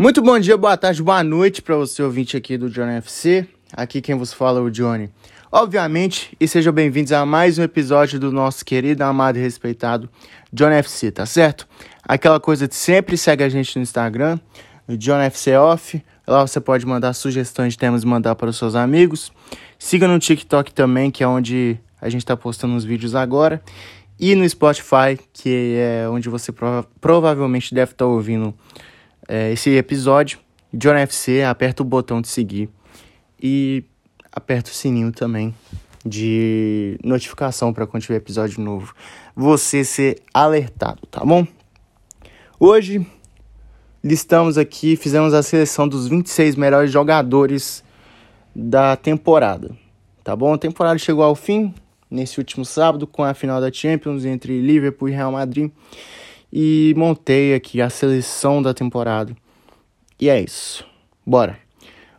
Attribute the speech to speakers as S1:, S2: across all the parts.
S1: Muito bom dia, boa tarde, boa noite para você ouvinte aqui do Johnny FC. Aqui quem vos fala é o Johnny. Obviamente, e sejam bem-vindos a mais um episódio do nosso querido, amado e respeitado Johnny FC, tá certo? Aquela coisa de sempre segue a gente no Instagram, John FC Off. Lá você pode mandar sugestões de temas e mandar para os seus amigos. Siga no TikTok também, que é onde a gente está postando os vídeos agora. E no Spotify, que é onde você prova provavelmente deve estar tá ouvindo é, esse episódio. John FC, aperta o botão de seguir. E aperta o sininho também de notificação para quando tiver episódio novo você ser alertado, tá bom? Hoje listamos aqui, fizemos a seleção dos 26 melhores jogadores da temporada, tá bom? A temporada chegou ao fim nesse último sábado com a final da Champions entre Liverpool e Real Madrid e montei aqui a seleção da temporada. E é isso. Bora.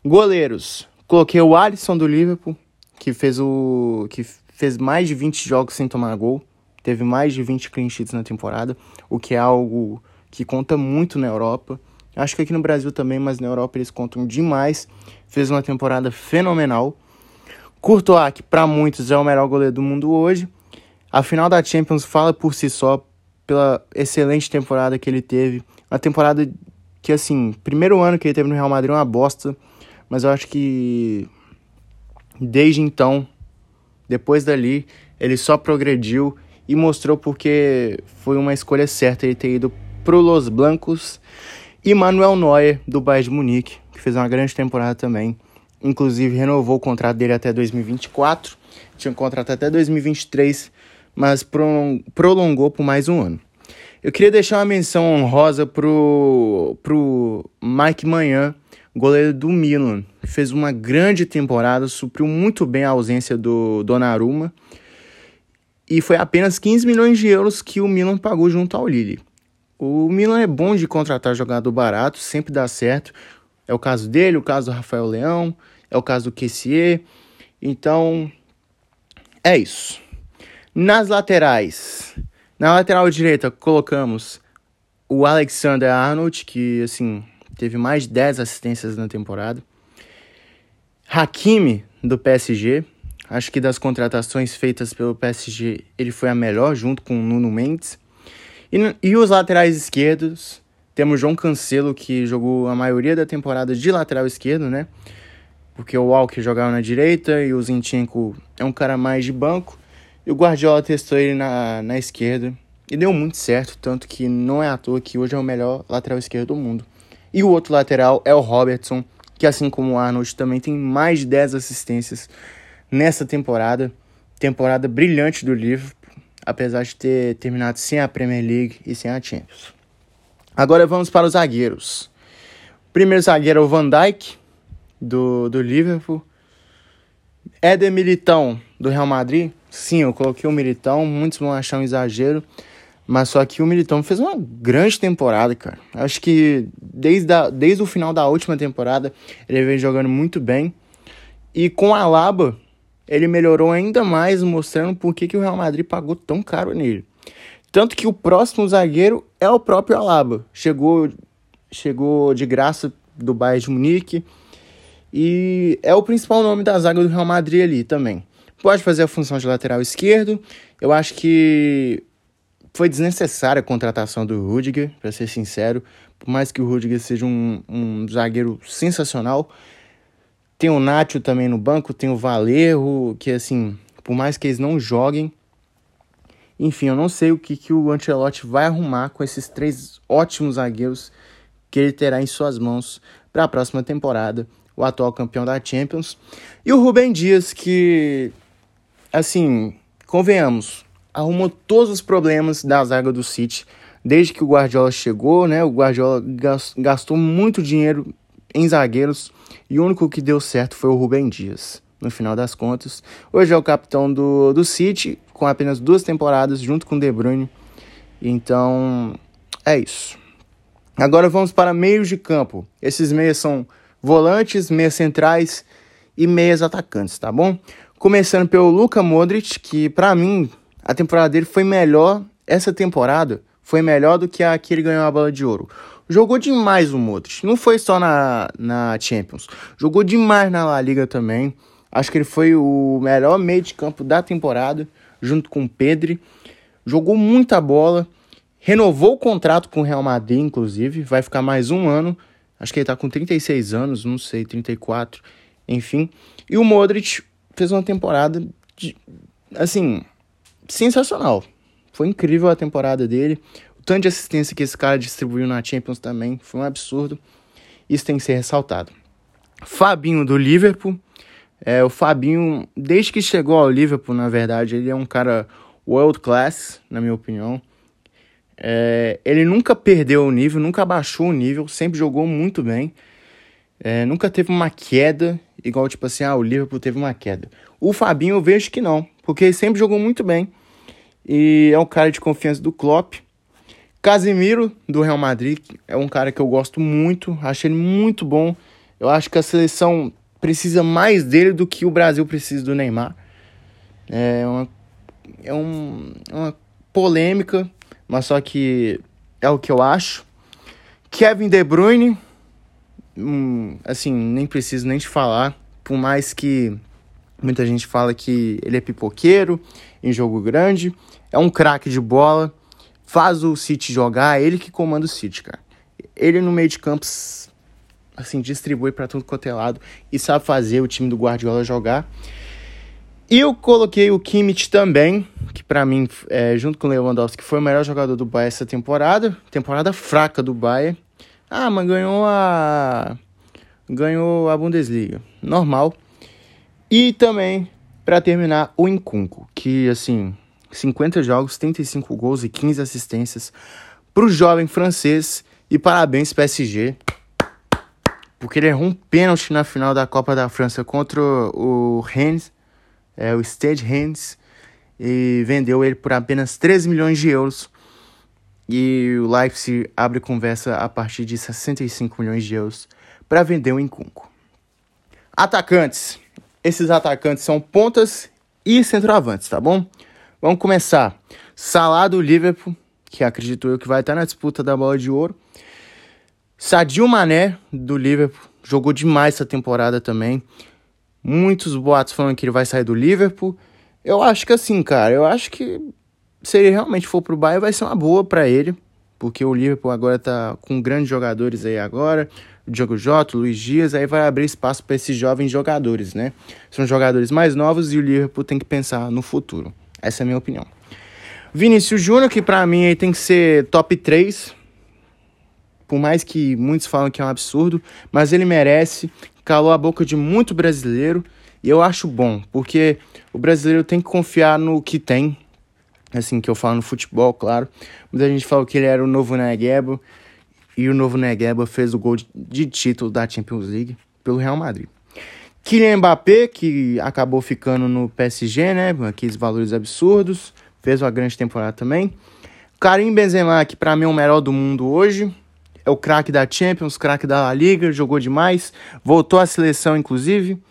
S1: Goleiros. Coloquei o Alisson do Liverpool, que fez o que fez mais de 20 jogos sem tomar gol, teve mais de 20 clean sheets na temporada, o que é algo que conta muito na Europa. Acho que aqui no Brasil também, mas na Europa eles contam demais. Fez uma temporada fenomenal. Courtois, que para muitos é o melhor goleiro do mundo hoje. A final da Champions fala por si só pela excelente temporada que ele teve. Uma temporada que, assim, primeiro ano que ele teve no Real Madrid é uma bosta, mas eu acho que desde então, depois dali, ele só progrediu e mostrou porque foi uma escolha certa ele ter ido pro Los Blancos e Manuel Neuer do Bayern de Munique, que fez uma grande temporada também. Inclusive renovou o contrato dele até 2024, tinha um contrato até 2023, mas prolongou por mais um ano. Eu queria deixar uma menção honrosa pro, pro Mike Manhã, goleiro do Milan, fez uma grande temporada, supriu muito bem a ausência do Donnarumma, e foi apenas 15 milhões de euros que o Milan pagou junto ao Lille. O Milan é bom de contratar jogador barato, sempre dá certo. É o caso dele, o caso do Rafael Leão, é o caso do Kessier. Então, é isso. Nas laterais, na lateral direita colocamos o Alexander Arnold, que assim, teve mais de 10 assistências na temporada. Hakimi do PSG, acho que das contratações feitas pelo PSG, ele foi a melhor junto com o Nuno Mendes. E, e os laterais esquerdos, temos João Cancelo, que jogou a maioria da temporada de lateral esquerdo, né? Porque o Walker jogava na direita e o Zinchenko é um cara mais de banco. E o Guardiola testou ele na, na esquerda e deu muito certo, tanto que não é à toa que hoje é o melhor lateral esquerdo do mundo. E o outro lateral é o Robertson, que assim como o Arnold também tem mais de 10 assistências nessa temporada. Temporada brilhante do Liverpool apesar de ter terminado sem a Premier League e sem a Champions. Agora vamos para os zagueiros. Primeiro zagueiro é o Van Dijk, do, do Liverpool. Éder Militão, do Real Madrid. Sim, eu coloquei o Militão, muitos vão achar um exagero, mas só que o Militão fez uma grande temporada, cara. Acho que desde, a, desde o final da última temporada ele vem jogando muito bem. E com a Laba, ele melhorou ainda mais, mostrando por que, que o Real Madrid pagou tão caro nele. Tanto que o próximo zagueiro é o próprio Alaba. Chegou, chegou de graça do Bayern de Munique e é o principal nome da zaga do Real Madrid ali também. Pode fazer a função de lateral esquerdo. Eu acho que foi desnecessária a contratação do Rudiger, para ser sincero. Por mais que o Rudiger seja um, um zagueiro sensacional, tem o Nacho também no banco, tem o Valerro, que assim, por mais que eles não joguem, enfim, eu não sei o que, que o Ancelotti vai arrumar com esses três ótimos zagueiros que ele terá em suas mãos para a próxima temporada, o atual campeão da Champions. E o Rubem Dias, que, assim, convenhamos, arrumou todos os problemas da zaga do City desde que o Guardiola chegou, né? O Guardiola gastou muito dinheiro em zagueiros e o único que deu certo foi o Rubem Dias, no final das contas. Hoje é o capitão do, do City, com apenas duas temporadas, junto com o De Bruyne. Então, é isso. Agora vamos para meios de campo. Esses meias são volantes, meias centrais e meias atacantes, tá bom? Começando pelo Luka Modric, que para mim a temporada dele foi melhor, essa temporada foi melhor do que a que ele ganhou a bola de ouro. Jogou demais o Modric. Não foi só na, na Champions. Jogou demais na La Liga também. Acho que ele foi o melhor meio de campo da temporada, junto com o Pedri. Jogou muita bola. Renovou o contrato com o Real Madrid, inclusive. Vai ficar mais um ano. Acho que ele tá com 36 anos, não sei, 34. Enfim. E o Modric fez uma temporada, de, assim, sensacional. Foi incrível a temporada dele. O tanto de assistência que esse cara distribuiu na Champions também foi um absurdo. Isso tem que ser ressaltado. Fabinho do Liverpool. É, o Fabinho, desde que chegou ao Liverpool, na verdade, ele é um cara world class, na minha opinião. É, ele nunca perdeu o nível, nunca abaixou o nível, sempre jogou muito bem. É, nunca teve uma queda, igual tipo assim, ah, o Liverpool teve uma queda. O Fabinho eu vejo que não, porque ele sempre jogou muito bem. E é um cara de confiança do Klopp. Casemiro, do Real Madrid, é um cara que eu gosto muito, acho ele muito bom. Eu acho que a seleção precisa mais dele do que o Brasil precisa do Neymar. É uma, é um, é uma polêmica, mas só que é o que eu acho. Kevin De Bruyne, hum, assim, nem preciso nem te falar, por mais que muita gente fala que ele é pipoqueiro em jogo grande, é um craque de bola faz o City jogar, é ele que comanda o City, cara. Ele no meio de campos, assim, distribui para tudo quanto é lado e sabe fazer o time do Guardiola jogar. E eu coloquei o Kimmich também, que para mim, é, junto com o Lewandowski, foi o melhor jogador do Bayern essa temporada. Temporada fraca do Bayern. Ah, mas ganhou a ganhou a Bundesliga. Normal. E também para terminar o Incunco, que assim, 50 jogos, 35 gols e 15 assistências para o jovem francês. E parabéns, PSG, porque ele errou um pênalti na final da Copa da França contra o Rennes, é, o Stade Rennes, e vendeu ele por apenas 13 milhões de euros. E o Leipzig abre conversa a partir de 65 milhões de euros para vender o Incunco. Atacantes. Esses atacantes são pontas e centroavantes, tá bom? Vamos começar. Salah do Liverpool, que acredito eu que vai estar na disputa da bola de ouro. Sadio Mané do Liverpool, jogou demais essa temporada também. Muitos boatos falando que ele vai sair do Liverpool. Eu acho que assim, cara, eu acho que se ele realmente for pro Bayern vai ser uma boa para ele, porque o Liverpool agora tá com grandes jogadores aí agora, o Diogo Jota, o Luiz Dias, aí vai abrir espaço para esses jovens jogadores, né? São jogadores mais novos e o Liverpool tem que pensar no futuro. Essa é a minha opinião. Vinícius Júnior, que para mim aí tem que ser top 3. Por mais que muitos falam que é um absurdo, mas ele merece. Calou a boca de muito brasileiro. E eu acho bom, porque o brasileiro tem que confiar no que tem. Assim que eu falo no futebol, claro. Muita gente falou que ele era o novo Negueba. E o novo Negueba fez o gol de título da Champions League pelo Real Madrid. Kylian Mbappé, que acabou ficando no PSG, né? Aqueles valores absurdos. Fez uma grande temporada também. Karim Benzema, que para mim é o melhor do mundo hoje. É o craque da Champions, craque da La Liga, jogou demais. Voltou à seleção, inclusive.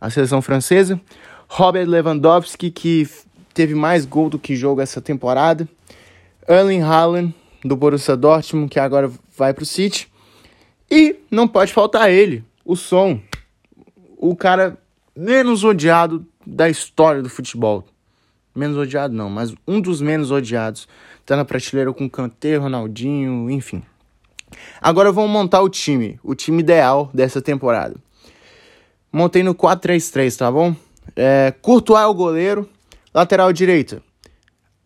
S1: A seleção francesa. Robert Lewandowski, que teve mais gol do que jogo essa temporada. Erling Haaland, do Borussia Dortmund, que agora vai pro City. E não pode faltar ele, o som o cara menos odiado da história do futebol. Menos odiado não, mas um dos menos odiados. Tá na prateleira com Kanté, Ronaldinho, enfim. Agora vamos montar o time, o time ideal dessa temporada. Montei no 4-3-3, tá bom? É, Courtois é o goleiro, lateral direita.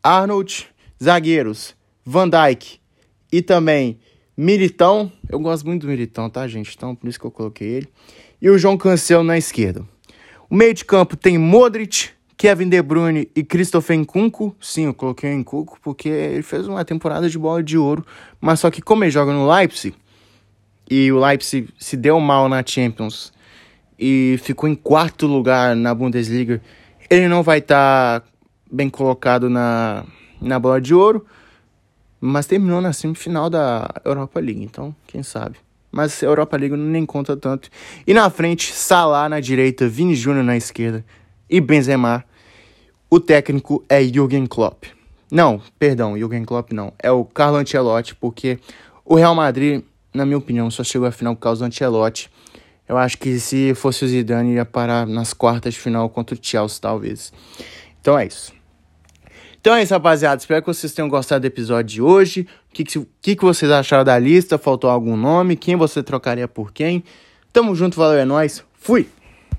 S1: Arnold, zagueiros, Van Dijk e também Militão. Eu gosto muito do Militão, tá, gente? Então por isso que eu coloquei ele e o João Cancelo na esquerda. O meio de campo tem Modric, Kevin De Bruyne e Christopher Nkunku. Sim, eu coloquei o Nkunku porque ele fez uma temporada de bola de ouro, mas só que como ele joga no Leipzig, e o Leipzig se deu mal na Champions e ficou em quarto lugar na Bundesliga, ele não vai estar tá bem colocado na, na bola de ouro, mas terminou na semifinal da Europa League, então quem sabe mas a Europa League nem conta tanto. E na frente, Salah na direita, Vini Júnior na esquerda e Benzema. O técnico é Jürgen Klopp. Não, perdão, Jürgen Klopp não. É o Carlo Ancelotti, porque O Real Madrid, na minha opinião, só chegou à final por causa do Ancelotti. Eu acho que se fosse o Zidane, ia parar nas quartas de final contra o Chelsea, talvez. Então é isso. Então é isso, rapaziada. Espero que vocês tenham gostado do episódio de hoje. O que, que, que vocês acharam da lista? Faltou algum nome? Quem você trocaria por quem? Tamo junto, valeu, é nóis. Fui!